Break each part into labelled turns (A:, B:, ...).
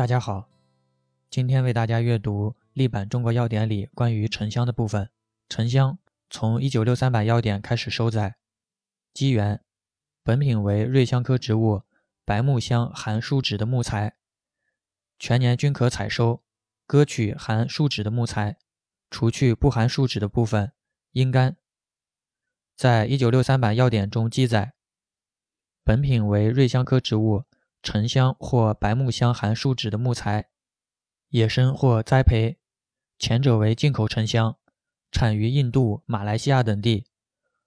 A: 大家好，今天为大家阅读历版《中国药典》里关于沉香的部分。沉香从一九六三版药典开始收载。机缘，本品为瑞香科植物白木香含树脂的木材，全年均可采收，割取含树脂的木材，除去不含树脂的部分，阴干。在一九六三版药典中记载，本品为瑞香科植物沉香或白木香含树脂的木材，野生或栽培，前者为进口沉香。产于印度、马来西亚等地，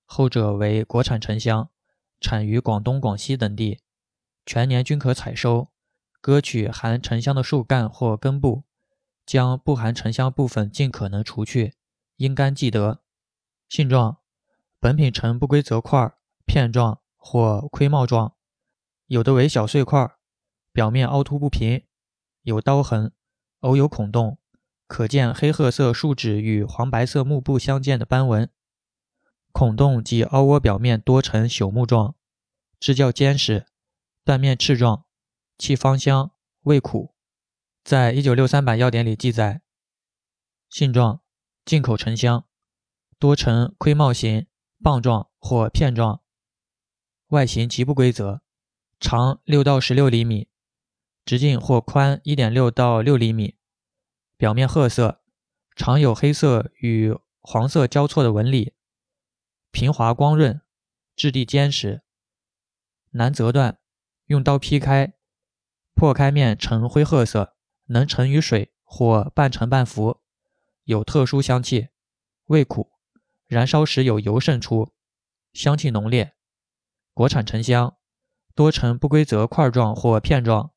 A: 后者为国产沉香，产于广东、广西等地，全年均可采收。割取含沉香的树干或根部，将不含沉香部分尽可能除去，阴干即得。性状：本品呈不规则块、片状或盔帽状，有的为小碎块，表面凹凸不平，有刀痕，偶有孔洞。可见黑褐色树脂与黄白色幕布相间的斑纹，孔洞及凹窝表面多呈朽木状，枝较坚实，断面翅状，气芳香，味苦。在一九六三版药典里记载，性状进口沉香，多呈盔帽形、棒状或片状，外形极不规则，长六到十六厘米，直径或宽一点六到六厘米。表面褐色，常有黑色与黄色交错的纹理，平滑光润，质地坚实，难折断，用刀劈开，破开面呈灰褐色，能沉于水或半沉半浮，有特殊香气，味苦，燃烧时有油渗出，香气浓烈。国产沉香，多呈不规则块状或片状，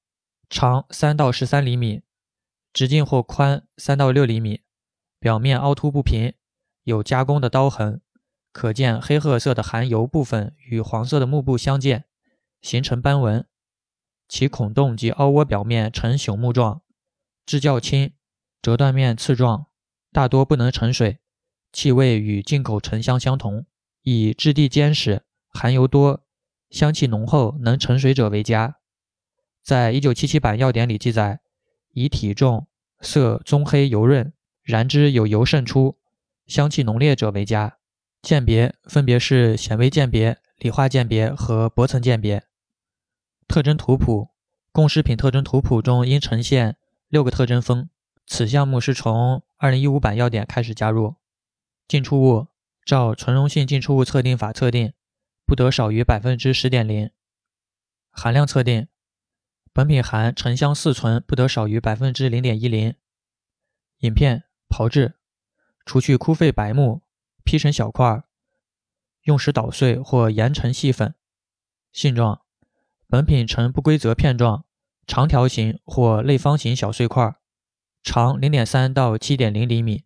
A: 长三到十三厘米。直径或宽三到六厘米，表面凹凸不平，有加工的刀痕，可见黑褐色的含油部分与黄色的幕布相间，形成斑纹。其孔洞及凹窝表面呈朽木状，质较轻，折断面刺状，大多不能沉水，气味与进口沉香相同，以质地坚实、含油多、香气浓厚、能沉水者为佳。在一九七七版药典里记载。以体重、色棕黑油润、燃之有油渗出、香气浓烈者为佳。鉴别分别是显微鉴别、理化鉴别和薄层鉴别。特征图谱供食品特征图谱中应呈现六个特征峰，此项目是从二零一五版药典开始加入。进出物照纯溶性进出物测定法测定，不得少于百分之十点零。含量测定。本品含沉香四醇，不得少于百分之零点一零。饮片炮制，除去枯废白木，劈成小块，用时捣碎或研成细粉。性状：本品呈不规则片状，长条形或类方形小碎块，长零点三到七点零厘米，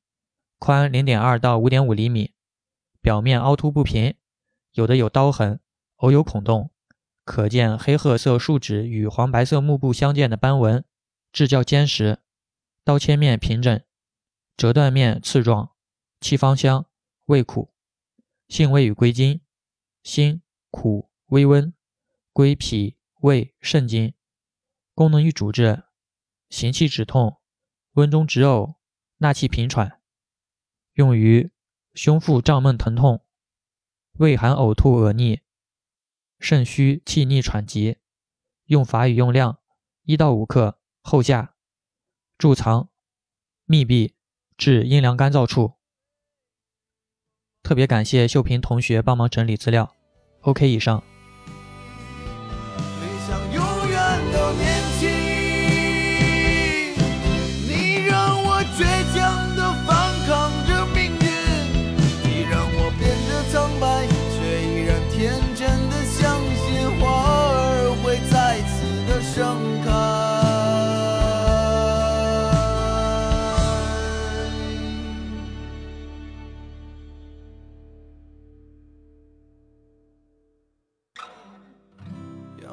A: 宽零点二到五点五厘米，表面凹凸不平，有的有刀痕，偶有孔洞。可见黑褐色树脂与黄白色幕布相间的斑纹，质较坚实，刀切面平整，折断面刺状，气芳香，味苦。性味与归经：辛、苦、微温，归脾、胃、肾经。功能与主治：行气止痛，温中止呕，纳气平喘。用于胸腹胀闷疼痛，胃寒呕吐恶逆。肾虚气逆喘急，用法与用量：一到五克，后下。贮藏：密闭，至阴凉干燥处。特别感谢秀萍同学帮忙整理资料。OK，以上。